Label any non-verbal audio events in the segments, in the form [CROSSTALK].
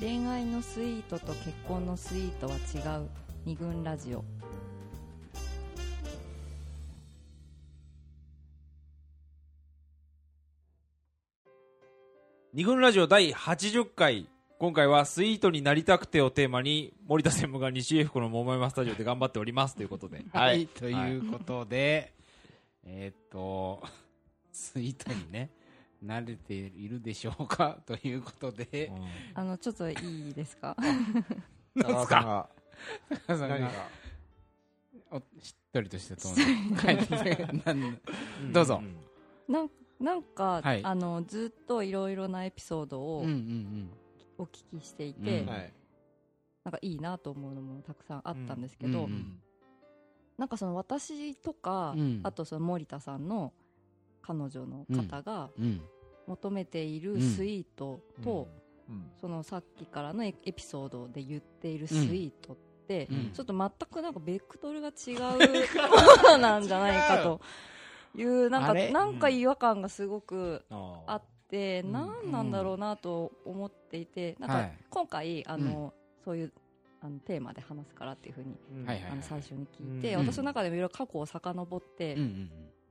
恋愛のスイートと結婚のスイートは違う。二軍ラジオ。二軍ラジオ第80回。今回はスイートになりたくてをテーマに森田専務が西英福の桃山スタジオで頑張っておりますということで。[LAUGHS] はい、ということで、えーっと、[LAUGHS] スイートにね、慣れているでしょうか？[LAUGHS] ということで、あのちょっといいですか？なんすか？高さんが。おしっとりとしたトーンで。書いてどうぞ。なんなんか、はい。あのずっといろいろなエピソードをうんうんお聞きしていて、うん。はい。なんかいいなと思うのもたくさんあったんですけうんど、うん。なんかその私とか、うん。あとその森田さんの彼女の方がうん求めているうん。スイートと、うん。そのさっきからのエエピソードで言っているスイートって、うん。ちょっと全くなんかベクトルが違うものなんじゃないかというなんかなんか違和感がすごくああって、うん。何なんだろうなと思っていて、なんかはい。今回あの、そういうあのテーマで話すからっていうふうに、はいはいあの最初に聞いて、うん。私の中でもいろいろ過去を遡って、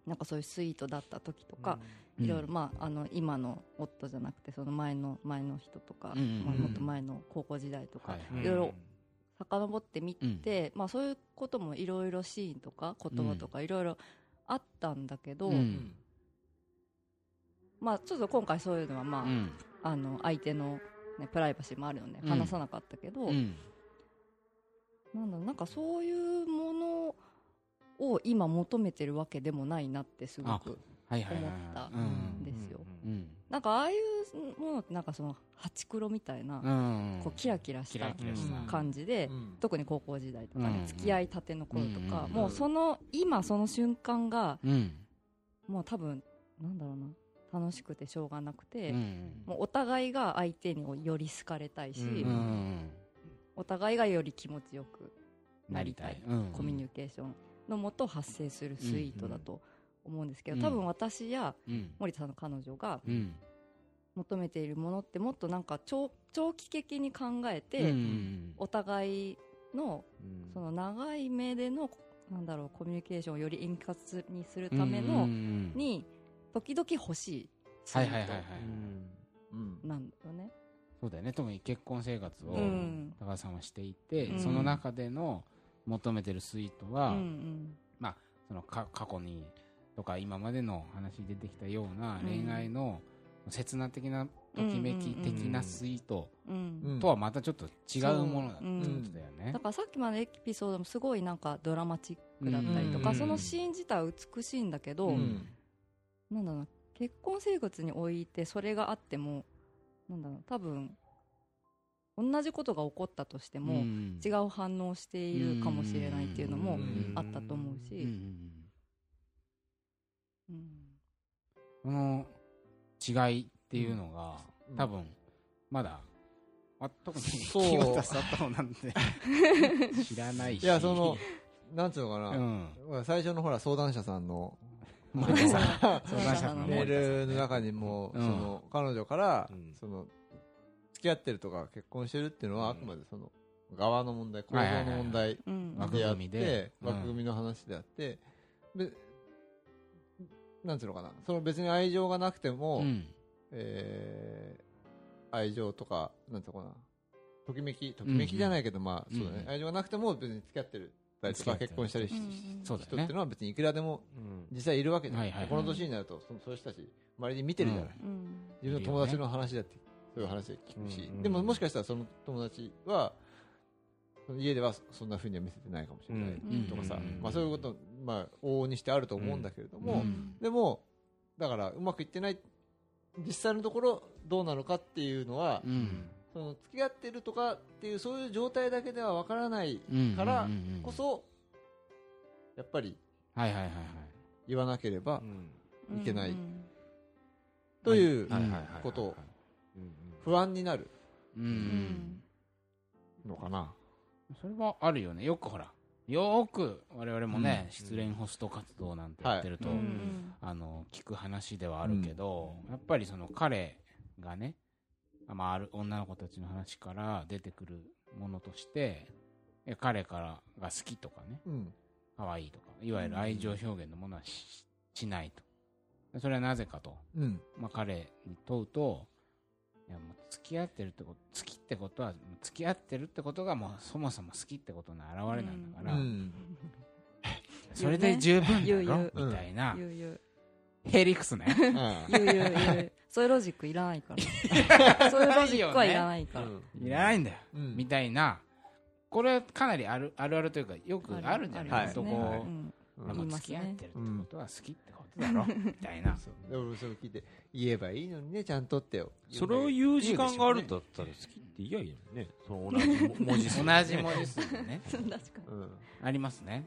なんかそういうスイートだった時とか、うんいろいろまああの今の夫じゃなくてその前の前の人とか、うんうんうん。まあ、もっと前の高校時代とか、はいろい。ろ遡ってみて、まあそういうこともいろいろシーンとか言葉とかいろいろあったんだけど、うん。まあちょっと今回そういうのはまあ、うん。あの相手の、ね、プライバシーもあるのでうん。話さなかったけど、うん。なんだなんかそういうものを今求めてるわけでもないなってすごく思ったうんんですよ。うんなんかああいうものってなんかそのハチクロみたいな、うんこうキラキラしキた。感じで、うん。特に高校時代とか付き合いたての頃とか、うんもうその今その瞬間がうん。もう多分なんだろうな楽しくてしょうがなくて、うんもうお互いが相手により好かれたいし、お互いがより気持ちよくなりたい、うんコミュニケーションのもと発生するスイートだと思うんですけど、うん。多分私やうん。森田さんの彼女がうん。求めているものってもっとなんか長長期的に考えて、うんお互いのうん。その長い目でのなんだろうコミュニケーションをより円滑にするための、うんに時々欲しいスイーはいはいはいはいうんトなんだよね。そうだよね。特に結婚生活をうん。高橋さんはしていて、うん。その中での求めてるスイートうは、ん。そのか過去にとか今までの話に出てきたようなうん。恋愛の刹那的なときめき的なスイートとはまたちょっと違うものだってう。ん。ことだよね。だ。からさっきまでのエピソードもすごいなんかドラマチックだったりとか、うん。そのシーン自体は美しいんだけど、うん。なんだろうな結婚生活においてそれがあってもなんだろう多分同じことが起こったとしても、ん。違う反応をしているかもしれないっていうのもうん。あったと思うし、うんうんうんうんこの違いっていうのが、うん。多分まだ、まあ、特にそう。木本佐藤なんて [LAUGHS] 知らないし。いやそのなんつうのかな、うん。最初のほら相談者さんの [LAUGHS] メールの中にも、うん。その彼女から、うん。その付き合ってるとか結婚してるっていうのは、うん。あくまでその側の問題構造の問題うん。枠であっ組みで。てうん。枠組みの話であって、でなんつうのかな。その別に愛情がなくても、うん。えー愛情とかなんつうのかな。ときめきときめきじゃないけど、まあそうだね、うん愛情がなくても別に付き合ってる。結婚したりし人っていうのは別にいくらでもうん。実際いるわけじゃん、はいはいはい。この年になるとそそういう人たち周りに見てるじゃない、うん。自分の友達の話だってそういう話で聞くし、うん。でももしかしたらその友達は家ではそんなふうには見せてないかもしれないうん。とかさ、うん。まあ、そういうこと、まあ、往々にしてあると思うんだけれども、うん。でもだからうまくいってない実際のところどうなのかっていうのは、うん。その付き合ってるとかっていうそういう状態だけではわからないうんからうんうんうんこそやっぱりはいはいはいはい。言わなければうん。いけない。うんというはい。はいはいこと。をうん。不安になる。うんううんん。のかな。それはあるよね。よくほらよーく我々もね、うん。失恋ホスト活動なんてやってると、うん。うん。あの聞く話ではあるけど、やっぱりその彼がねあまあ、ある女の子たちの話から出てくるものとして、え彼からが好きとかね、うん。可愛いとか、いわゆる愛情表現のものはししないと。でそれはなぜかと、うん。まあ、彼に問うと、いやもう付き合ってるってこと、好きってことは、付き合ってるってことがもうそもそも好きってことの表れなんだから、うん。[LAUGHS] それで十分だ言うろねみたいな、言う言う。ヘリクスね。あ [LAUGHS] 言う言う言う。そういうロジックいらないから。[LAUGHS] そういうロジックはいらないから、いらないんだよ。うん。みたいな、これかなりあるあるあるというか、よくあるんじゃない？男、はいうん付き合ってるってことは好きってことだろみたいな。そうで俺それを聞いて言えばいいのにねちゃんとってよそれを言う時間があるんだったら好きって言いやいいのにね。その同じ文字数。同じ文字数でね。[LAUGHS] 確かにうんありますね。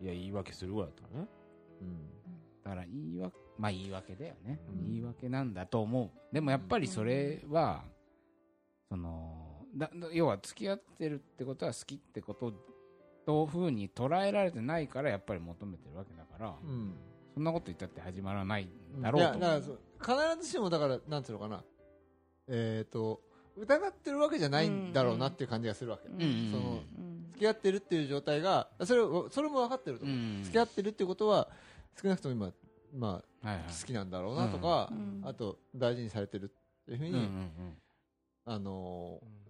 いや、言い訳するぐらいだったらね。うんだから言い訳、まあ言い訳だよね。うん言い訳なんだと思う。でもやっぱりそれは、その、だだ要は付き合ってるってことは好きってこととふうに捉えられてないからやっぱり求めてるわけだから、うん。そんなこと言ったって始まらないんだろうとう。必ずしもだからなんつうのかな。えっ、と疑ってるわけじゃないんだろうなっていう感じがするわけ、うん。うん。そのうん。付き合ってるっていう状態がそれをそれも分かってると思う、うん。付き合ってるっていうことは少なくとも今、まはいはい。あ、好きなんだろうなとか、うん。あと大事にされてるっていうふうに、うんうんうん。あのー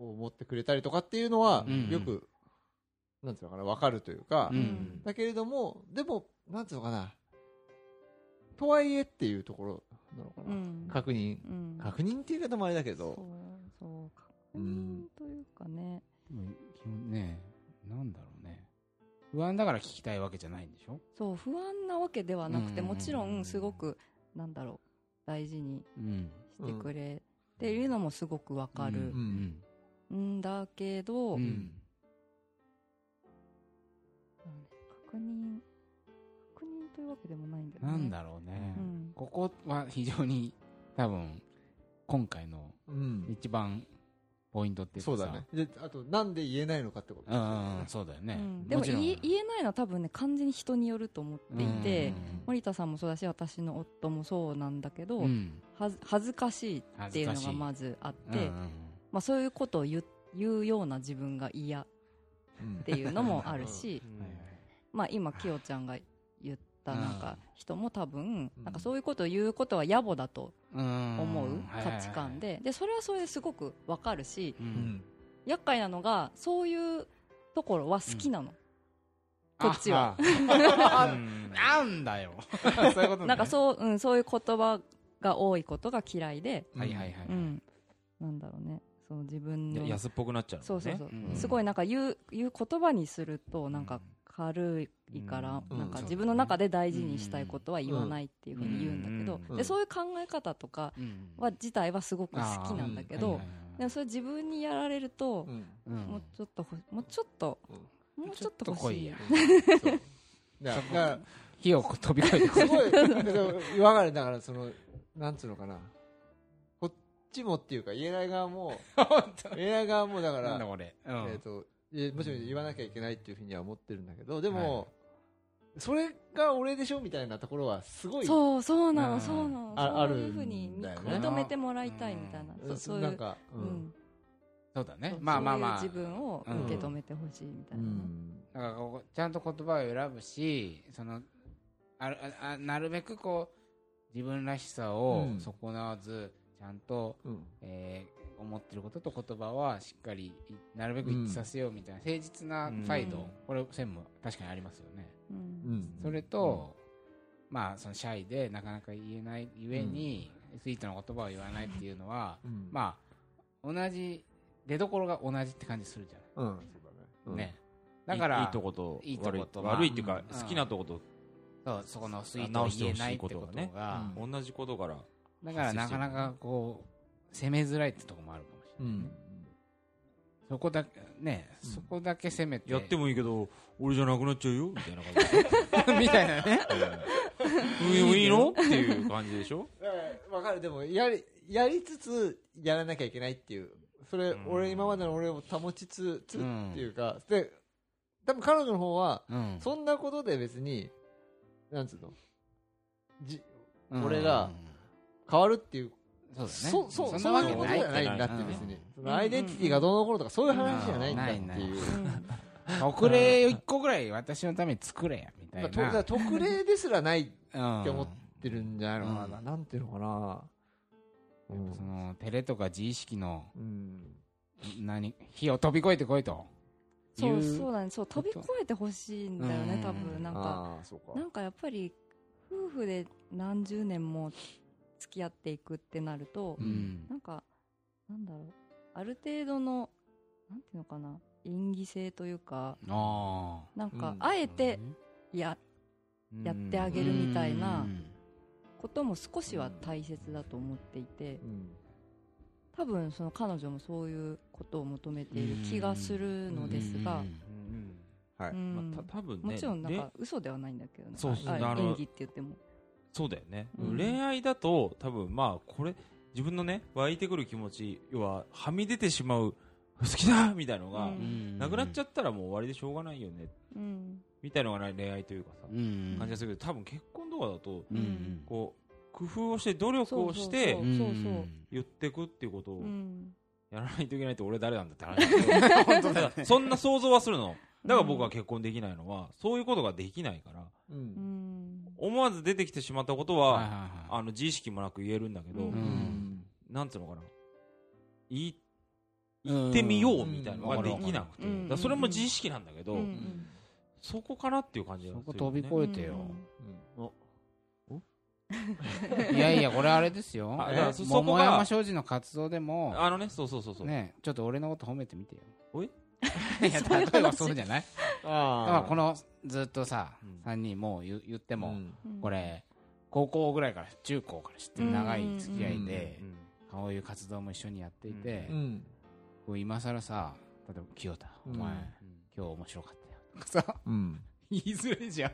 思ってくれたりとかっていうのは、うん。よくなんつうのかな分かるというか、うん。だけれどもでもなんつうのかな。とはいえっていうところなのかな、うん。確認。うん。確認っていう言い方もあれだけど。そうそう確認うん。というかね。でも基本ね、なんだろうね。不安だから聞きたいわけじゃないんでしょ？そう不安なわけではなくてうん。もちろんすごくなんだろう大事にうん。してくれているのもすごくわかるうん。んだけど、うん。というわけでもないんだよね。なんだろうね。う。ん。ここは非常に多分、今回のうん。一番ポイントっていうかさ。そうだね。であとなんで言えないのかってこと。うんうんうん、そうだよね。うん。でもちろん。言えないのは多分ね完全に人によると思っていて、森田さんもそうだし私の夫もそうなんだけど、うん。うんはず恥ずかしいっていうのがまずあって、うんうんまあ、そういうことを言う言うような自分が嫌っうんていうのもあるし、まあ、今きよちゃんが言ったなんか人も多分うん。なんかそういうことを言うことは野暮だとうん。思う価値観で。でそれはそれですごくわかるし厄介なのがそういうところは好きなの、こっちは。[LAUGHS] なんだよ。[LAUGHS] そういうことね。なんかそう,、うん、そういう言葉が多いことが嫌いで、はいはいはい。うん、なんだろうね。そう自分の。安っぽくなっちゃう。そうそうそう、うん。すごいなんか言う言う言葉にするとなんか軽いから、うん。なんかうん。自分の中で大事にしたいことは言わないっていうふうに言うんだけど、うん。でそういう考え方とかうん。は自体はすごく好きなんだけど、でもそれ自分にやられると、もうちょっとほもうちょっと、もうちょっと欲しいや火を飛び越えてこすごい、だからわかる、だからその、なんつうのかな。こっちもっていうか、言えない側も、言えない側もだから、なんだ俺。うえっ、んと、もちろん。言わなきゃいけないっていうふうには思ってるんだけど、でも、それが俺でしょみたいなところは、すごい、そうそうなの、うん。そうなの。あそういうふうに認めてもらいたいみたいな、うん。そそういう。なんか、う。うん。んそうだね。まあまあまあ。そういう自分を受け止めてほしいみたういな。だからこうちゃんと言葉を選ぶし、そのあるああなるべくこう自分らしさをうん。損なわず、ちゃんと、うん。えー思ってることと言葉はしっかりいなるべく一致させようみたいな、誠実な態度、うんこれ専務確かにありますよね。うん。うん。それと、まあそのシャイでなかなか言えないゆえに、スイートな言葉を言わないっていうのは、うん、まあ同じ出所が同じって感じするじゃうん。ない、うん。ね。だからいいいとこといいと悪いことまあ悪いっていうかうん。好きなとことそうそこのスイートを言えないってことが、直してほしいことが同じことから。だからなかなかこう攻めづらいってとこもあるかもしれない、うん。そこだけね、うん。そこだけ攻めて。やってもいいけど俺じゃなくなっちゃうよみたいな感じ。[LAUGHS] みたいなね。でうん。いいのっていう感じでしょわかる、でも、やり、やりつつ、やらなきゃいけないっていう。それ、うん。俺、今までの俺を保ちつつうん。っていうか、で、多分彼女の方は、うん。そん。なことで別に、なん。つうの、じ、うん。俺が変わるっていうそうだね。そそうそそんなわけなういうことじゃないんだってうん。別に。そのアイデンティティがどうのこうのとかそういう話じゃないんだってないう特例を一個ぐらい私のために作れやみたいな。特例ですらないっって思ってるんじゃないのかな。なんていうのかな。うん。その照れとか自意識のうん。何火を飛び越えてこいと。そうそうだねそう飛び越えてほしいんだよねうん多分。なんか。なんかやっぱり夫婦で何十年も付き合っていくってなると、うん。なんかなんだろう。ある程度のなんていうのかな。演技性というかあなんかうん。あえてややってああげるみたいなことも少しは大切だと思っていてうん多分その彼女もそういうことを求めている気がするのですが、はい。うん。まあ、た多分ねもちろんなんれか嘘ではないんだけどね。そうそう。演技って言ってもそうだよね、うん。恋愛だと多分まあこれ自分のね湧いてくる気持ち要ははみ出てしまう好きだみたいのが、うん。なくなっちゃったらもう終わりでしょうがないよね。うん。みたいのがない恋愛というかさ、うん。感じがするけど多分結婚とかだとうんこう工夫をして努力をしてそうそうそう言っていくっていうことをうん。やらないといけないって俺誰なんだって話 [LAUGHS] そんな想像はするのだから僕は結婚できないのはそういうことができないからううん。ん思わず出てきてしまったことははいはいはい。あの自意識もなく言えるんだけど、うん。うんなんつうのかな。言い言ってみようみたいなのができなくて、うん。それも自意識なんだけど、うん。うんそこかなっていう感じがそこするよね飛び越えてよ。お？[LAUGHS] いやいやこれあれですよ。そこが桃山商事の活動でもあのねそうそうそうそう、ねちょっと俺のこと褒めてみてよ。おい？[LAUGHS] いや例えばそうじゃない？あこのずっとさうん。3人もう言言ってもこれ高校ぐらいから中高から知ってる長い付き合いでうん。こういう活動も一緒にやっていてうん。こう今更さ例えば清田お前うん。今日面白かったよとかさうん。[LAUGHS] 言いづらいじゃん。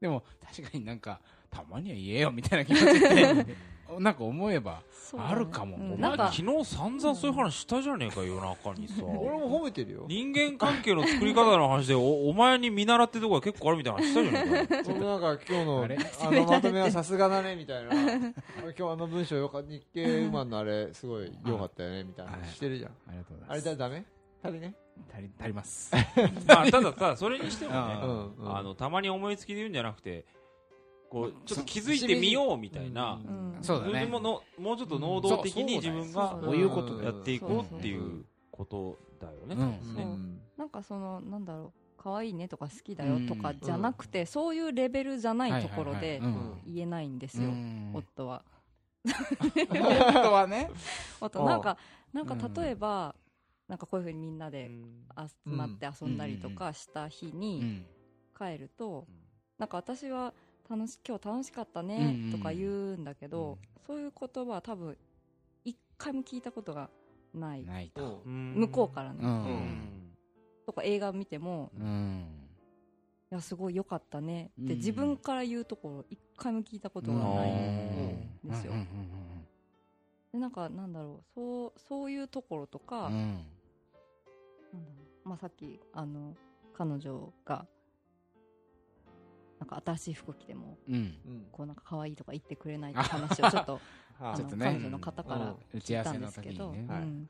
でも確かになんかたまには言えよみたいな気持ちって [LAUGHS] なんか思えばあるかも。うん昨日散々そういう話したじゃねえか夜中にさ。俺も褒めてるよ。人間関係の作り方の話でおお前に見習ってるとこが結構あるみたいな話したじゃねえか。よ俺もなんか今日のあれ？あのまとめはさすがだねみたいな。今日あの文章よか日経ウーマンのあれすごい良かったよねみたいな。話してるじゃん。ありがとうござあれいます。だダメ？足りね？足り足ります。[LAUGHS] まあただただそれにしてもねあうんうん。あのたまに思いつきで言うんじゃなくてこうちょっとそ気づいてみようみたいな。そうだね。それものもうちょっと能動的に自分がこういうことやっていこうっていうことだよね。なんかそのなんだろう可愛いねとか好きだよとかじゃなくて、そういうレベルじゃないところで言えないんですよ、うん。夫は。夫はね。[LAUGHS] 夫なんかなんか例えば、なんかこういうふうにみんなで集まって遊んだりとかした日うにん帰ると、なんか私は楽し今日楽しかったねとか言うんだけど、そういう言葉は多分一回も聞いたことがない。ないと。向向こうからね、うん。とか映画見てもうん。いやすごい良かったね。ってうん。自分から言うところ一回も聞いたことがないんですよ。でなんかなんだろう。そうそういうところとか、なんだろう。まあ、さっきあの彼女がなんか新しい服着てもうん。うん。こうなんか可愛いとか言ってくれないって話をちょっとは [LAUGHS] ああのちょっとね。彼女の方から打ち合わせの聞いたんですけど、ねはいうん。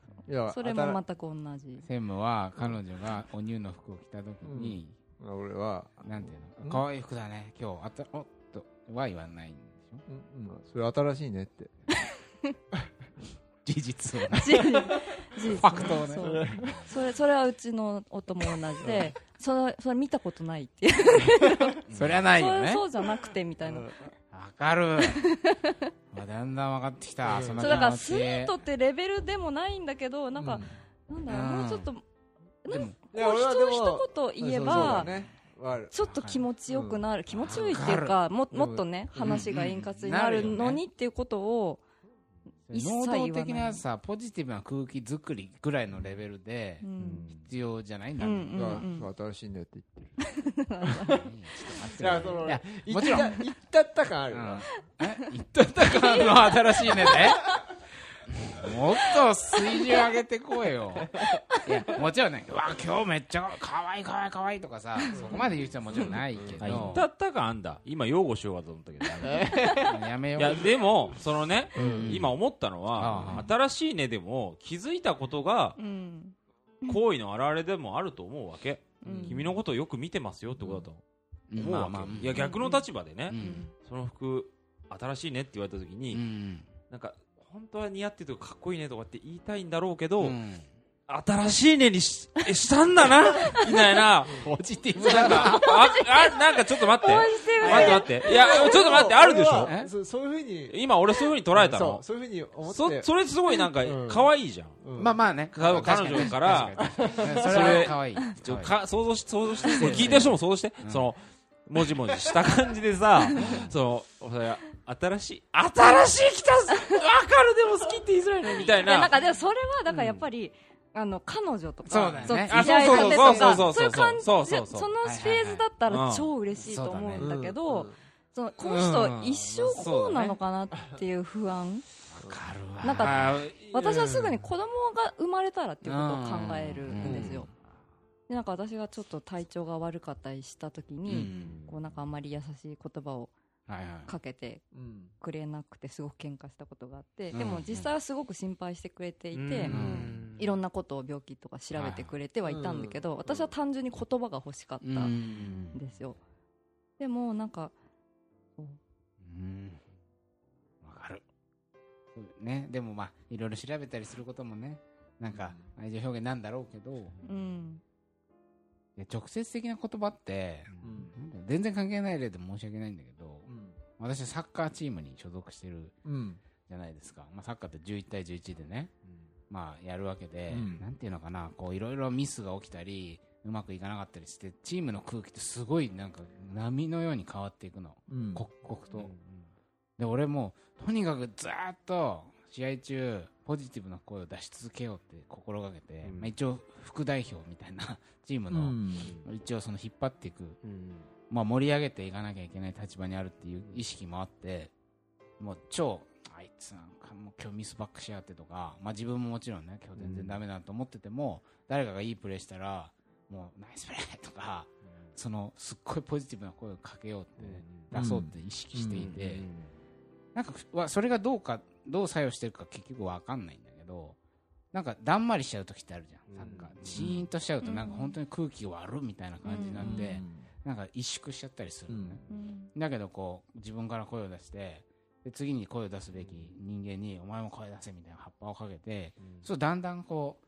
それも全く同じ。専務は彼女がお乳の服を着た時に俺はなんていううん。の可愛い服だね。今日あたおっとは言わないんでしょ？うん。うん。それ新しいねって。[LAUGHS] 事実をね [LAUGHS] 事実事実ファクトをね。それそれはうちの夫も同じでそれそれ見たことないっていう。[LAUGHS] そりゃないよね。そうじゃなくてみたいな、わかる。あだんだん分かってきた。うんそのそうだからスイートってレベルでもないんだけどなんか、なんだろううん。もうちょっとでもこう一一言言えばちょっと気持ちよくなる、うん気持ちよいっていうかもうん。もっとね、うん。話が円滑になるのにっていうことを、能動的なさポジティブな空気作りぐらいのレベルでうん必要じゃない？ん。だうんろういやうん。そう新しいねって言ってる。いやそのもちろん。った言ったった感あるよう言っとったかの新しいねで？もっと水準上げてこいよ。いや、もちろんね、うわ、今日めっちゃ可愛い可愛い可愛いとかさ、そこまで言う人はもちろんないけど。っ、たったかあんだ。今擁護しようかと思ったけど。[LAUGHS] やめよ。いうやでもそのねうん。今思ったのはああ。新しいねでも気づいたことがうん。行為の表れでもあると思うわけ。うん。君のことをよく見てますよってことだとう。ん。思うわまあまあ。けいや逆の立場でね。うん。その服新しいねって言われた時うにん。なんか本当は似合ってるとかかっこいいねとかって言いたいんだろうけどうん。新しいねにし [LAUGHS] えしたんだなみたいな。ポジティブだな。ああなんかちょっと待って。待って待って。いやちょっと待ってあるでしょ？そうそういうふうに。今俺そういうふうに捉えたの？そうそういうふうに思って。そそれすごいなんかうん。可愛いじゃん。うん。まあまあね。彼女から。それは可愛い。ちょか想像し想像して。聞いてる人も想像して、うん。そのもじもじした感じでさその新しい新しい来たわかる。でも好きって言いづらいね。みたいいやなんなかでもそれはだからやっぱり、あの彼女とかそうだよね。そうそうそうそうそうそうそういう感じそうそうそう。そのフェーズだったら超嬉しいと思うんだけど、うん。そのこの人一生こうなのかなっていう不安、わかるわ。なんか私はすぐに子供が生まれたらっていうことを考えるんですよ、でなんか私がちょっと体調が悪かったりした時うん。に、こうなんかあんまり優しい言葉を。かけてうん。くれなくてすごく喧嘩したことがあって、うん。でも実際はすごく心配してくれていて、うん。いろんなことを病気とか調べてくれてはいたんだけど、私は単純に言葉が欲しかったうんん。ですよ、でもなんかうん。わかる。ね、でもまあ、いろいろ調べたりすることもね、なんか愛情表現なんだろうけど、うん。いや直接的な言葉って、うん。全然関係ない例で申し訳ないんだけど、うん私はサッカーチームに所属してるうん。じゃないですか。まあ、サッカーって11対11でね、まあ、やるわけで、うん。なんていうのかな、こう、いろいろミスが起きたり、うまくいかなかったりして、チームの空気ってすごいなんか波のように変わっていくの。うん。刻々と。で、俺も、とにかくずーっと、試合中、ポジティブな声を出し続けようって心がけて、うん。まあ、一応、副代表みたいな [LAUGHS] チームの、うん。一応その引っ張っていく、うんまあ、盛り上げていかなきゃいけない立場にあるっていう意識もあって、もう超、あいつなんかもう今日ミスバックしやがってとか、まあ自分ももちろんね、今日全然ダメだと思ってても、誰かがいいプレーしたら、もうナイスプレーとか、そのすっごいポジティブな声をかけようって、出そうって意識していて、なんかそれがどうか、どう作用してるか結局わかんないんだけど、なんかだんまりしちゃう時ってあるじゃん。なん。か、シーンとしちゃうとなんか本当に空気が悪みたいな感じになって、なんか萎縮しちゃったりするのね。うん。だけどこう自分から声を出してで次に声を出すべき人間にお前も声出せみたいな葉っぱをかけて、そうだんだんこう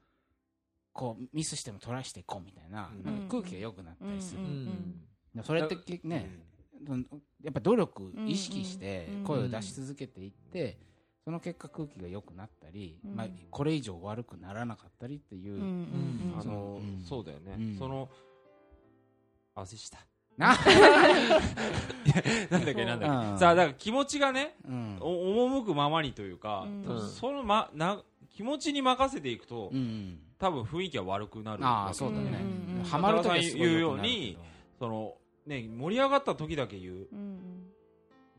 こうミスしてもトライしていこうみたいな,、うん。なんか空気が良くなったりする、うん。うん。でそれってね、やっぱ努力意識してうん。声を出し続けていって、その結果空気が良くなったり、うん。まあ、これ以上悪くならなかったりっていう、うんうん。うん。あのうん。そうだよね。うん。そのあせしたな、[LAUGHS] なんだっけなんだっうん。けさあだから気持ちがねうん。お赴くままにというかうん。そのまな気持ちに任せていくとうん多分雰囲気は悪くなるああそうだね、うん。うん。ハマるとき言うようにそのね盛り上がった時だけ言う。うん。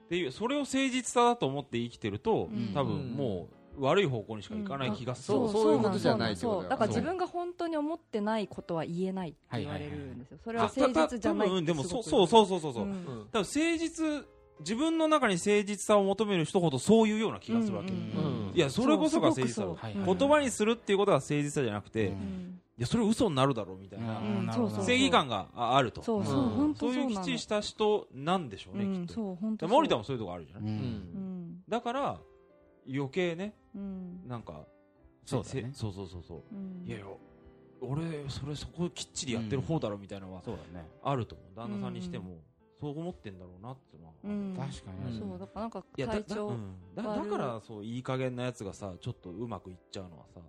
っていうそれを誠実さだと思って生きてるとうん。多分もう悪い方向にしかいかない気がする。そうそういうことじゃないってそうことだから自分が本当に思ってないことは言えないって言われるんですよ。それは誠実じゃない多分でもそうそうそうそうそうそう。うん。うん多分誠実自分の中に誠実さを求める人ほどそういうような気がするわけ、うん。うんいやそれこそが誠実さ言葉にするっていうことが誠実さじゃなくて、うん。うんいやそれ嘘になるだろうみたいな、正義感がああると。そうそううん。本当そういうきっちりした人なんでしょうね、うん。きっと。そう本当で森田もそういうとこあるじゃない、うん。うん。だから余計ねうん。なんかそうだね。せそうそうそうそう。うん。いやいや俺それそこきっちりやってる方だろみたいなのはそうだね。あると思う。旦那さんにしてもそう思ってんだろうなってのは、うん。確かに、そうだからなんか体調うん、だだからそういい加減なやつがさちょっとうまくいっちゃうのはさ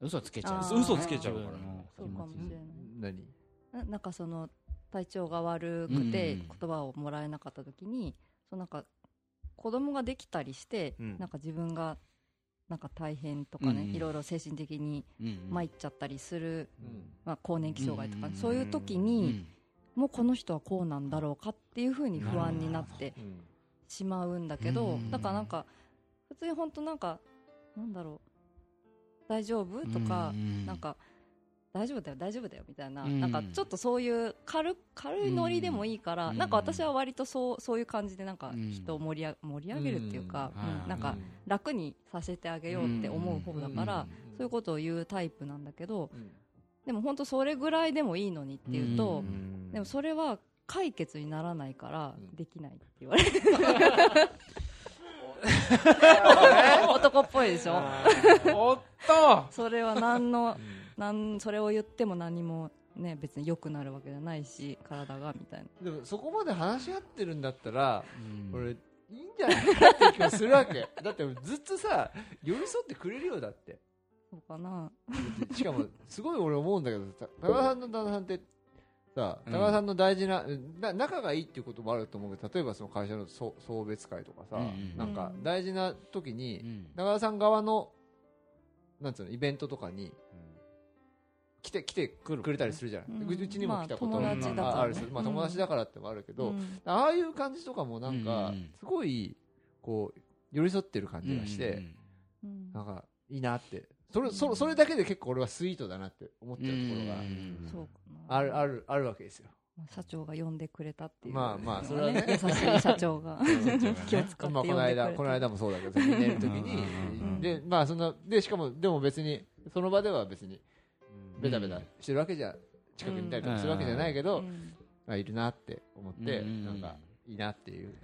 嘘つけちゃう。嘘つけちゃうから。自分のそうかもしれない。何？ななんかその体調が悪くてうん。言葉をもらえなかった時に、そうなんか子供ができたりして、うん。なんか自分がなんか大変とかね、うんいろいろ精神的にうん参っちゃったりする、うん。まあ、更年期障害とか、うん。そういう時うに、ん。もうこの人はこうなんだろうかっていうふうに不安になってうん。しまうんだけど、うん。だからなんか普通に本当なんかなんだろう大丈夫とか、うん。なんか大丈夫だよ大丈夫だよみたいな、うん。なんかちょっとそういう軽軽いノリでもいいから、うん。なんか私は割とそうそういう感じでなんかうん。人を盛りあ盛り上げるっていうか、うん。うん。なんか楽にさせてあげようって思う方だから、そういうことを言うタイプなんだけどうん。でも本当それぐらいでもいいのにって言うと、うん。でもそれは解決にならないからうん。できないって言われる。[LAUGHS] 男っぽいでしょ？おっと。それは何のなんそれを言っても何もね別に良くなるわけじゃないし体がみたいな。でもそこまで話し合ってるんだったらうん。俺いいんじゃないかって気もするわけ。[LAUGHS] だってずっとさ寄り添ってくれるよだって。そうかな。しかもすごい俺思うんだけどさ [LAUGHS] 高田さんの旦那さんってさうん。高田さんの大事な、な仲がいいっていうこともあると思うけど例えばその会社の送送別会とかさ、うんうんなんか大事な時に、うん。高田さん側のなんつうのイベントとかに来て来てくれたりするじゃない、うん。でうちにも来たことまあるしまあ、うん友達だからってもあるけど、うん。ああいう感じとかもなんうんかうん。すごいこう寄り添ってる感じがして、うんなんかいいなって。それそそれだけで結構俺はスイートだなって思っちゃうところがあるあるあるわけですよ。まあ社長が呼んでくれたっていう。まあまあそれはね。優しい社長が。[LAUGHS] ん気を使ってまあ、この間この間もそうだけどみんないる時に。うん。でまあそんなでしかもでも別にその場では別にベタベタ。してるわけじゃ近くにいたりとかするわけじゃないけど、うん。まあ、いるなって思って、うん。なんかいいなっていう。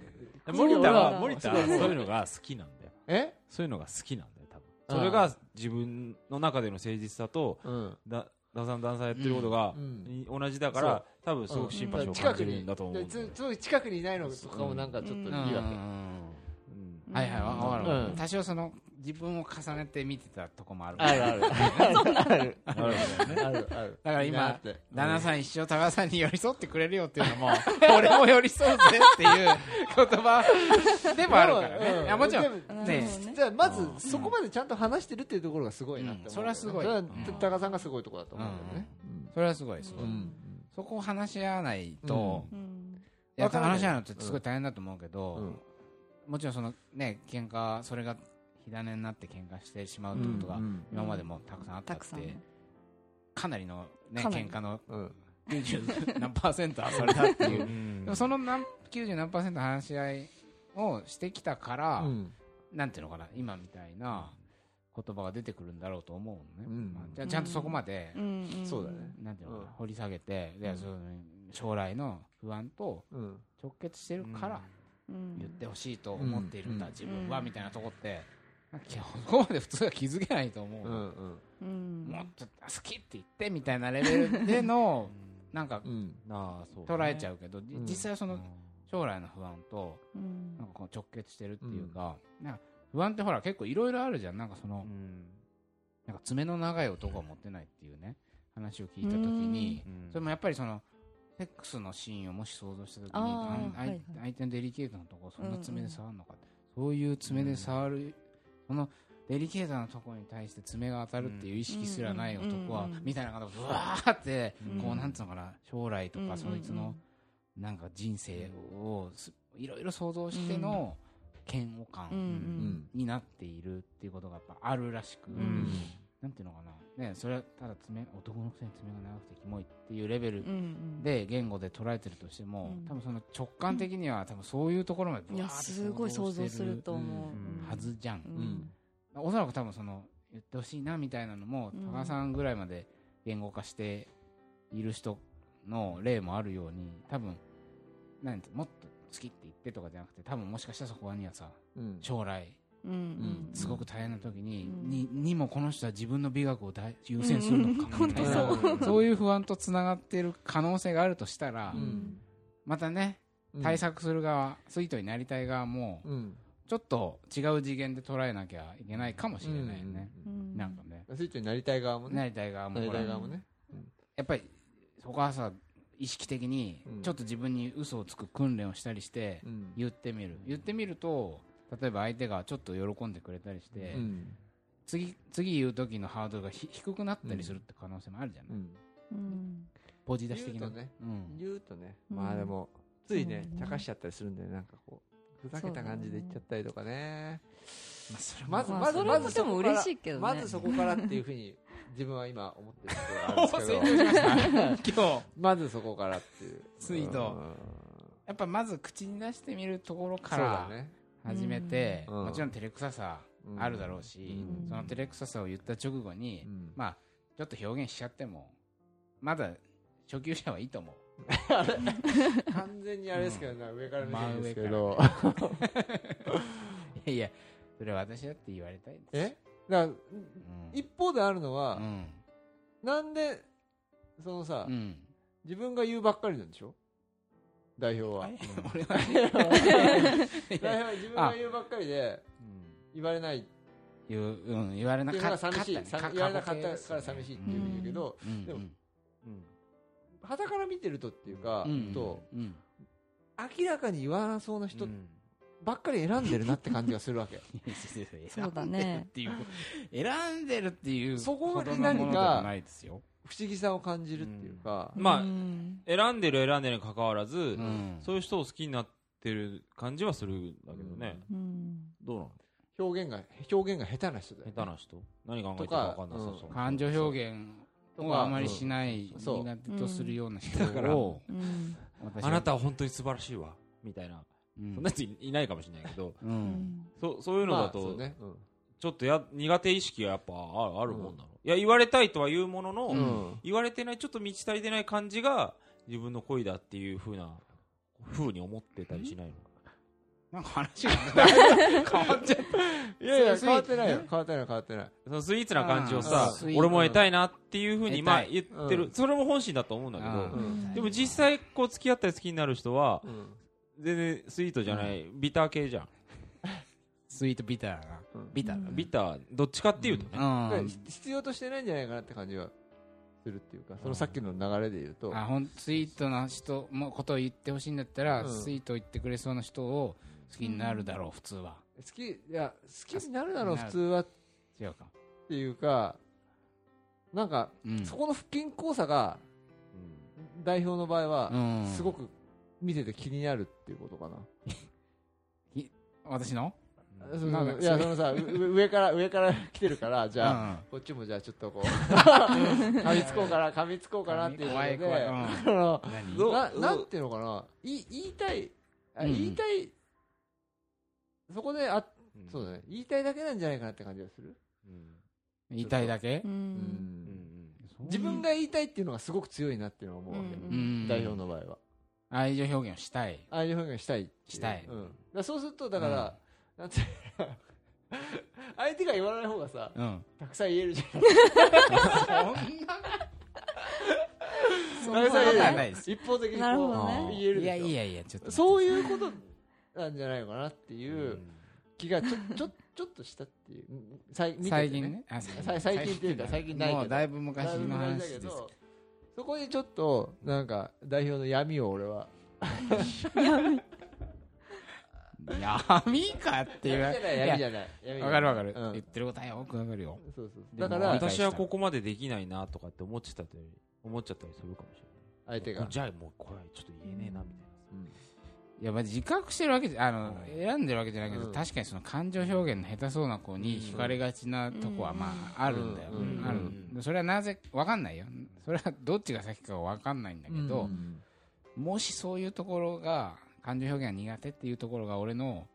森田はそう森田はそういうのが好きなんだよ。え？そういうのが好きなんだよ多分。それが自分の中での誠実さとうん。だダンさんダンサーやってることがうん。同じだから多分すごくシンパシーを感じるんだと思う近くにいないのとかもなんかちょっといいわけ、うん。はいはいわかるわかる。うん。多少その自分を重ねて見てたとこもある。あるある。[LAUGHS] あるなるあるある。だから今旦那さん一生高田さんに寄り添ってくれるよっていうのも俺も寄り添うぜっていう言葉でもあるからうんね。いやもちろん。ねじゃあまずそこまでちゃんと話してるっていうところがすごいなって思う、うん。それはすごい。高田さんがすごいところだと思うんだよね、それはすごいですうん。うん。そこを話し合わないとうん。いやわからない話し合うのってすごい大変だと思うけどうん。もちろんそのね喧嘩それが火種になって喧嘩してしまうってことがうん今までもたくさんあったってかなりのね喧嘩のうん。90何パーセントはそれだっていう。その何90何パーセント話し合いをしてきたから、うん。なんていうのかな今みたいな言葉が出てくるんだろうと思うのね、じゃあちゃんとそこまで、そうだね。なんていうの掘り下げて、その将来の不安とうん。直結してるからうん。言ってほしいと思っているんだ、うん。自分は、うんみたいなとこって [LAUGHS] そこまで普通は気づけないと思う、うんうんうん。もっと好きって言ってみたいなレベルでのなんか捉えちゃうけど、じうん。実際はその将来の不安とうん。なんかこう直結してるっていうか,、なんか不安ってほら結構いろいろあるじゃん。なんかその、うん。なんか爪の長い男は持ってないっていうね話を聞いた時にうん。それもやっぱりそのセックスのシーンをもし想像した時に相手のデリケートなところそんな爪で触るのか、そういう爪で触る、そのデリケートなところに対して爪が当たるっていう意識すらない男は、うんみたいな感じでブワーって、うん。こうなんつうのかな将来とかうんそいつのなんか人生をすいろいろ想像しての嫌悪感、になっているっていうことがやっぱあるらしく、ん。なんていうのかな、ね、それはただ爪男のくせに爪が長くてキモいっていうレベルうんうん。で言語で捉えてるとしても、うん。多分その直感的には多分そういうところまでいやすごい想像すると思う。うん。はずじゃん、うん。おそらく多分その言ってほしいなみたいなのも、うん。高田さんぐらいまで言語化している人の例もあるように多分なんてもっと好きって言ってとかじゃなくて多分もしかしたらそこにはさうん。将来うんうんすごく大変な時に、うん。ににもこの人は自分の美学を大優先するのかみたいな、そう。いう不安とつながっている可能性があるとしたら、うん。またね対策する側、スイートになりたい側もうん。ちょっと違う次元で捉えなきゃいけないかもしれないよね、うんなんかね。スイートになりたい側もね。なりたい側もなりほらたい側もね。やっぱりそこはさ意識的にうん。ちょっと自分に嘘をつく訓練をしたりしてうん。言ってみる。言ってみると例えば相手がちょっと喜んでくれたりして、うん。次次言う時のハードルがひ低くなったりするって可能性もあるじゃない、うん。うんポジ出し的な。言うとね。うん。言うとね。うん。まあでもついねそうね。茶化しちゃったりするんでなんかこうふざけた感じで言っちゃったりとかね。まあそれもまずまずまそれもでもずそこから嬉しいけどね。まずそこからっていうふうに自分は今思ってるところがあるんですけど。[LAUGHS] 成長しました。[LAUGHS] 今日。まずそこからっていう。スイートうん。やっぱまず口に出してみるところかそうだらね始めて、うん。もちろん照れくささあるだろうし、うん。その照れくささを言った直後に、うん。まあちょっと表現しちゃってもまだ初級者はいいと思 [LAUGHS] 完全にあれですけどね上から見てるんですけ真どう [LAUGHS] いやそれは私だって言われたいです。え？だ一方であるのはうん。なんでそのさうん。自分が言うばっかりなんでしょ？代表は。俺は [LAUGHS] [LAUGHS] 代表は自分が言うばっかりで言われない。っ言う、うん、言われなかったが寂しい。かさ言われなかったから寂しいっていう言うけどうん。でもうん。傍から見てるとっていうかうん。とうん。明らかに言わなそうな人ばっかり選んでるなって感じがするわけ。[LAUGHS] そうだね。選んでるっていう選んでるっていうそこにほどの何かないですよ、不思議さを感じるっていうか。まあうん。選んでる選んでるに関わらず、うん。そういう人を好きになってる感じはするんだけどね、うん。どうなの表現が表現が下手な人だよね。下手な人？何考えてるか分かんなさそう、感情表現をあまりしない苦手とするような人だからあなたは本当に素晴らしいわ。みたいな、うん。そんなやついいないかもしれないけど。ううん。んそそういうのだまあと、そうね。うんちょっとや苦手意識がやっぱああるもんなの、いや言われたいとは言うものの、うん。言われてないちょっと満ち足りてない感じが自分の恋だっていうふうなふうに思ってたりしないの？なんか話が変わっちゃった。いやいや変わってないよ。変わってない変わってない。そのスイーツな感じをあさ俺も得たいなっていうふうにまあ言ってる、うん。それも本心だと思うんだけど、うんうん。でも実際こう付き合ったり好きになる人はうん。全然スイートじゃない、ビター系じゃん、スイートビターな。うん。ビターだ。ねビター。どっちかっていうとね、必要としてないんじゃないかなって感じはするっていうかそのさっきの流れで言うと。あほんスイートな人もことを言ってほしいんだったら、うん。スイートを言ってくれそうな人を好きになるだろう、普通は。好きいや好きになるだろう普通は。っ違うか、ていうかなんかうん。そこの不均衡さが代表の場合はうん。すごく見てて気になるっていうことかな。[LAUGHS] 私の？そのなんかいやそのさうう上から上から来てるからじゃああこっちもじゃあちょっとこう [LAUGHS] 噛みつこうかな噛みつこうかなっていうこと怖い怖い、でうんななんていうのかな言い言いたいあうん。言いたいそこであうん。そうだね言いたいだけなんじゃないかなって感じがする？うん。言いたいだけ？う、うん。うんん。自分が言いたいっていうのがすごく強いなっていうのは思うわけうんうん。代表の場合は。愛情表現をしたい。愛情表現したいしたい。うん、そうするとだから、なんて [LAUGHS] 相手が言わない方がさうん。たくさん言えるじゃん。そんなことはないです。一方的にこうなるほどね。言えるでしょいやいやいやちょっと。そういうことなんじゃないのかなっていう気がちょちょ [LAUGHS] ちょっとしたっていう。うんさい見てて最近ね？あさ最近。っていうか最近ないけど。もうだいぶ昔だいぶの昔だけ話ですどそこにちょっとなんか代表の闇を俺は [LAUGHS] 闇かっていう。闇じゃないわかるわかる、うん。言ってることはよくわかるよ。そうそう。だから私はここまでできないなとかって思っちゃったり思っちゃったりするかもしれない。相手が。じゃあもうこれちょっと言えねえなみたいないやまあ自覚してるわけじゃあの、うん。選んでるわけじゃないけど、うん。確かにその感情表現の下手そうな子に惹かれがちなとこはまああるんだよ、うん。ある。それはなぜわかんないよ。それはどっちが先かわかんないんだけど、うん。もしそういうところが感情表現が苦手っていうところが俺の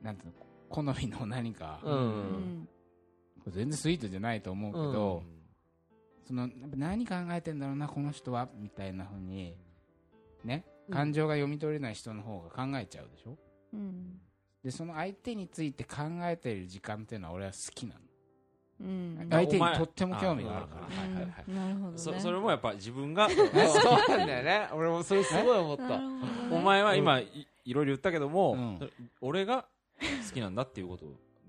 なんていうの好みの何か、うん。全然スイートじゃないと思うけど、そのやっぱ何考えてんだろうなこの人はみたいなふうにねうん。感情が読み取れない人の方が考えちゃうでしょ？うん。でその相手について考えている時間っていうのは俺は好きなの、うん。相手にとっても興味があるから。あはいはいはい。うん。なるほどね。そそれもやっぱ自分がそうなんだよね。俺もそれすごい思った。お前は今いいろいろ言ったけども、うん。俺が好きなんだっていうこと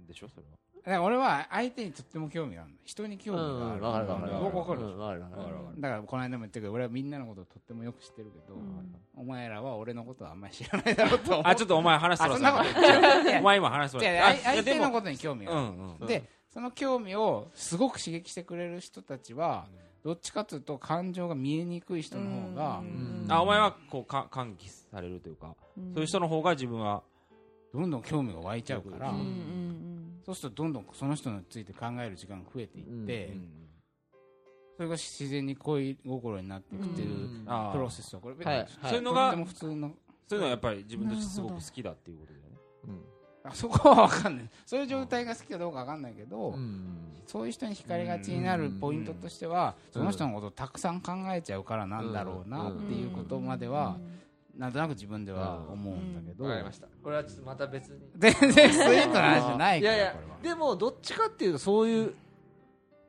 でしょ？それは。俺は相手にとっても興味があるの。人に興味がある。わかるわかるわかる。うん。わかる。わかるわかるわかだからこの間も言ったけど俺はみんなのことをとってもよく知ってるけど、お前らは俺のことはあんまり知らないだろうと。あちょっとお前話すあそんなこと違言っちゃううお前今話す違うあ相相手でものことに興味がある、うんうん。でその興味をすごく刺激してくれる人たちはどっちかというと感情が見えにくい人の方がうん。あお前はこうか喚起されるというか、そういう人の方が自分はどんどん興味が湧いちゃうから、そうするとどんどんその人について考える時間が増えていって、うんそれが自然に恋心になっていくっていうプロセスはこれ別にはい。そういうのがとっても普通のそういうのはやっぱり自分としてすごく好きだっていうことだよね。うんあそこは分かんない。そういう状態が好きかどうか分かんないけど、うん。そういう人に惹かれがちになるポイントとしては、その人のことをたくさん考えちゃうからなんだろうなっていうことまでは、なんとなく自分では思うんだけど、わかりました。これはちょっとまた別に。全然スイートな話じゃないからいやいやでもどっちかっていうとそういう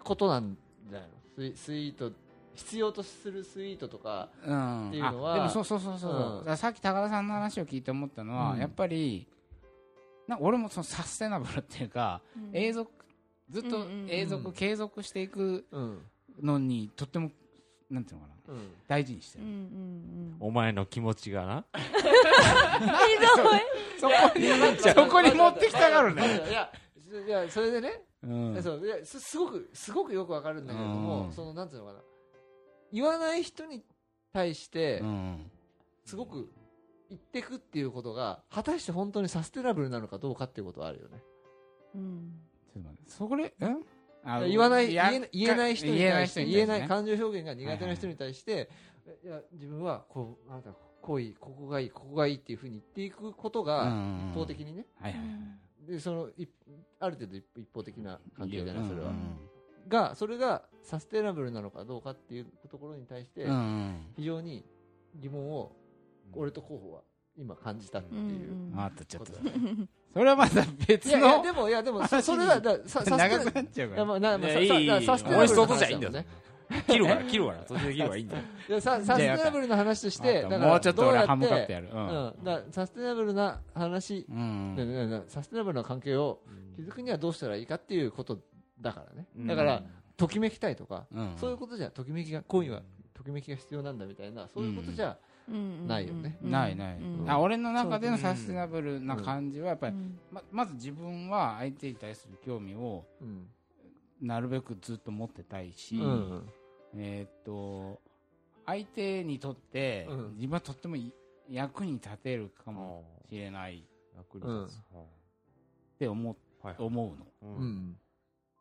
ことなんじゃないの？スイスイート必要とするスイートとかうん、っていうのはあでもそうそうそうそう、う。ん。さっき高田さんの話を聞いて思ったのは、うん。やっぱりなんか俺もそのサステナブルっていうか、永続ずっとうんうんうん。永続、継続していくうんのにとってもなんていうのかな。うん。大事にしてうんる、うん。お前の気持ちがな。そこにそこに持ってきたがるね、いやいやそれでね、うん。そういやすすごくすごくよくわかるんだけれども、うん。そのなんていうのかな。言わない人に対してうん。すごく言っていくっていうことが果たして本当にサステナブルなのかどうかっていうことはあるよね。うん。ちょっと待ってそこでんあ言わない言やえない言えない人に言えない対して言えない感情表現が苦手な人に対して、いや自分はこうあなたこういいここがいいここがいいっていうふうに言っていくことうがん一方的にね、はいはい。はいでその一ある程度一一方的な関係じゃないそれは、うんがそれがサステナブルなのかどうかっていうところに対して非常に疑問を俺と候補は今感じたっていう。うんうん。あったちょっことそれはまたい別やいやのでもいやでもそれはださサステ長くなっちゃうから。いやまあなまあささだサステナブルなもう一つじゃいいんだよ。話ね。切るから切るから途中で切ればいいんだよ。いやさサステナブルな話としてだからもうちょっと俺どやハムカットやる。ううん。んだサステナブルな話うん。サステナブルな関係を築くにはどうしたらいいかっていうことだからね。うん。だからときめきたいとかうん。そういうことじゃときめきが恋はときめきが必要なんだみたいなそういうことじゃないよね。ないない、うん。あ俺の中でのサステナブルな感じはやっぱり、うん。ままず自分は相手に対する興味をうん。なるべくずっと持ってたいし、うん。えーっと相手にとって、うん。自分はとってもい役に立てるかもしれない。っ役に立つ。て思,、はい思うの。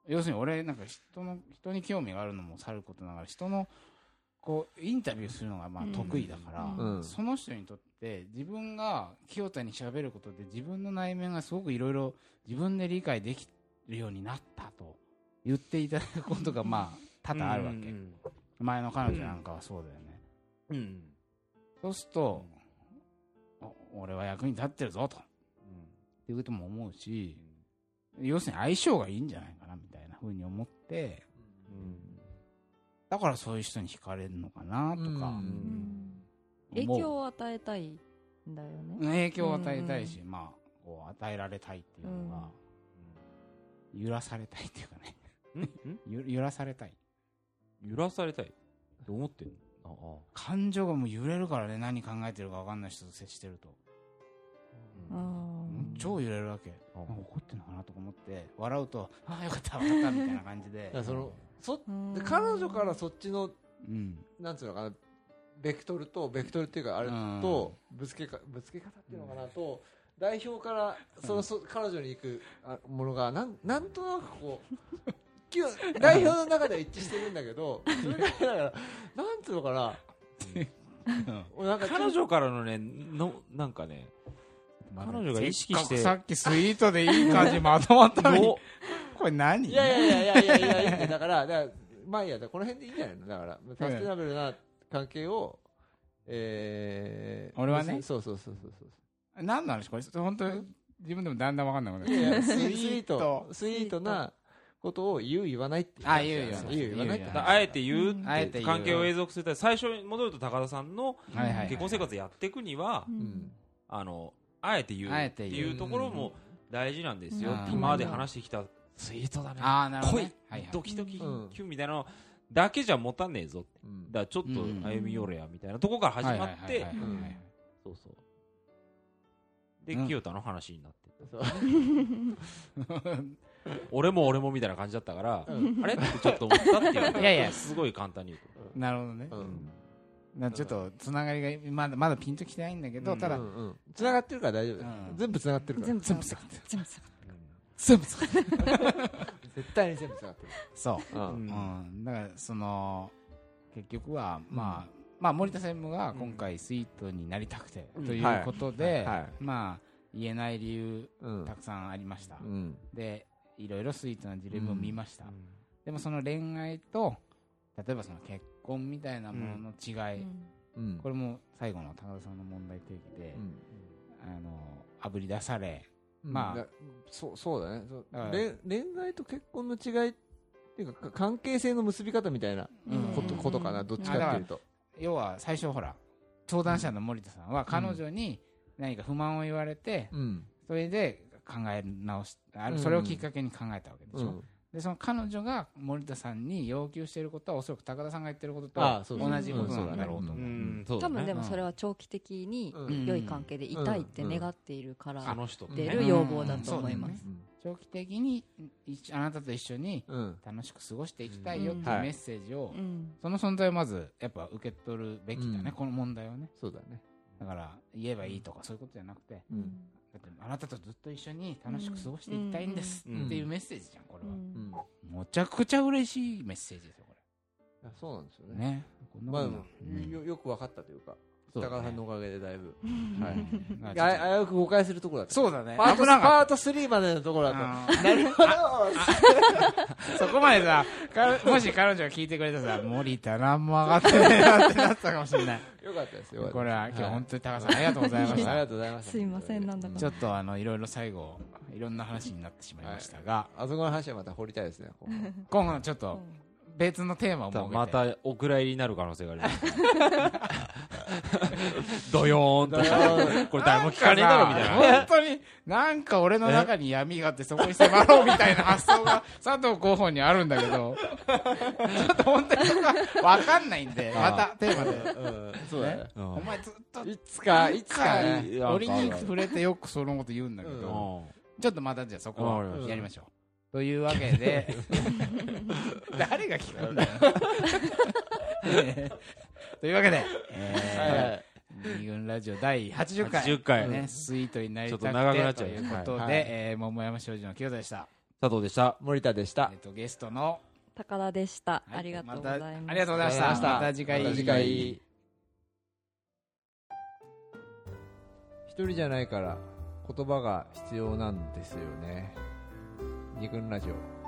要するに俺なんか人の人に興味があるのもさることながら人のこうインタビューするのがまあうん得意だから、うん。その人にとって自分が清田に喋ることで自分の内面がすごくいろいろ自分で理解できるようになったと言っていただくことがまあ多々あるわけ、うん。前の彼女なんかはそうだよね、うん。そうすると、お俺は役に立ってるぞと。っていうことも思うし、要するに相性がいいんじゃないかなみたいなふうに思ってうんだからそういう人に惹かれるのかなとか、うん。うん。影響を与えたいんだよね。影響を与えたいし、まあこう与えられたいっていうのが、揺らされたいっていうかね。うん？[LAUGHS] ゆ揺らされたい。揺らされたい？って思ってんの？ああ。感情がもう揺れるからね何考えてるか分かんない人と接してると、あー超揺れるわけ。あなんか怒ってんのかなとか思って笑うとああよかった分かったみたいな感じで。[LAUGHS] そのそ彼女からそっちのうん。なんつうのかなベクトルとベクトルっていうかあれとぶつけかぶつけ方っていうのかなと代表からそのそ彼女に行くあものがなんなんとなくこう [LAUGHS] 代表の中では一致してるんだけどそれがだからなんつうのかな。俺なんか彼女からのねのなんかね彼女が意識してさっきスイートでいい感じまとまったのに。[LAUGHS] これ何？いやいやいやいやいやいやいやだからだからまあいいやこの辺でいいんじゃないの？だからサステナブルな関係を、えー、俺はね？そうそうそうそうそう。何なんですか本当自分でもだんだん分かんなくなるスイートスイート。なことを言う言わないってあ言う言わないあえて言うって関係を永続する最初に戻ると高田さんの結婚生活やっていくには、あのあえて言うっていうところも大事なんですよ。今まで話してきたスイートだね。ああなるほどはいはい。ドキドキうんキュンみたいなのだけじゃ持たねえぞ。うん。だからちょっとうん歩み寄れやみたいなとこから始まって。そうそう。でうん。清田の話になって [LAUGHS] 俺も俺もみたいな感じだったからうん。あれ？ってちょっと思ったっていう。いやいや。すごい簡単に言うと。なるほどね。うん。なちょっとつながりがまだまだピンときてないんだけど、うんただ、うん。うん繋がってるから大丈夫。全部繋がってるから。全部つながってる。全部つながってる。全部使ってる。絶対に全部使ってる。[LAUGHS] そう。う。うん。ん、だからその結局は、まあまあ、森田専務が今回スイートになりたくて、うんということで、まあ言えない理由うん。たくさんありました、うん。でいろいろスイートな事例も見ました、でもその恋愛と例えばその結婚みたいなものの違い、うん。これも最後の高田さんの問題提起で、うん。あのあぶり出されまあ。だそうそうだね。そう恋恋愛と結婚の違いっていうかか関係性の結び方みたいなこと,、うん。ことかな？どっちかっていうと。要は最初ほら相談者の森田さんは彼女に何か不満を言われて、うん。それで考え直しあうん。それをきっかけに考えたわけでしょ、うんでその彼女が森田さんに要求していることはおそらく高田さんが言ってることとああそうそう同じことなんだろうと思う、多分でもそれは長期的にうん良い関係でいたいって願っているから出ねる要望だと思います。長期的にあなたと一緒にうん楽しく過ごしていきたいよっていううん。メッセージを、うん。その存在をまずやっぱ受け取るべきだね、うん。この問題をね。そうだね。だから言えばいいとかそういうことじゃなくて。うんだってあなたとずっと一緒に楽しく過ごしていきたいんですうん。っていうメッセージじゃんこれは、むちゃくちゃ嬉しいメッセージですよこいやそうなんですよれね。ねまあよよく分かったというか高田さんのおかげでだいぶ。はいはい。[LAUGHS] あ危うく誤解するところだった。そうだね。パートート3までのところだった。なるほど。[LAUGHS] そこまでさ、かもし彼女が聞いてくれたらさ、森田何も上がってねえなってなったかもしれない。よかったですよこれは今日はい本当に高さんありがとうございまし [LAUGHS] ありた。がとうございましたすいませんなんだかちょっとあの、いろいろ最後、いろんな話になってしまいましたが、あそこの話はまた掘りたいですね今後。ちょっと別のテーマを設けて。またお蔵入りになる可能性があります [LAUGHS] ドヨーンと。これ誰も聞かねえだろみたいな。本当に、なんか俺の中に闇があってそこに迫ろうみたいな発想が [LAUGHS] 佐藤候補にあるんだけど、ちょっと本当にそこがわかんないんで、またテーマで。うん。そうだね。うん。お前ずっといつかいつか折に触れてよくそのこと言うんだけうんど、うん。ちょっとまたじゃあそこはやりましょう。というわけで、[LAUGHS] 誰が聞くんだよ。[LAUGHS] というわけで、えー、二軍ラジオ第80回、80回。ね、スイートになりたくて。ちょっと長くなっちゃうということで、はい。えー桃山商事の清田でした。佐藤でした。森田でした。えっとゲストの、高田でした。はい。ありがとうございます。またありがとうございました。ありがとうございました。また次回。また次回。一人じゃないから言葉が必要なんですよね二軍ラジオ。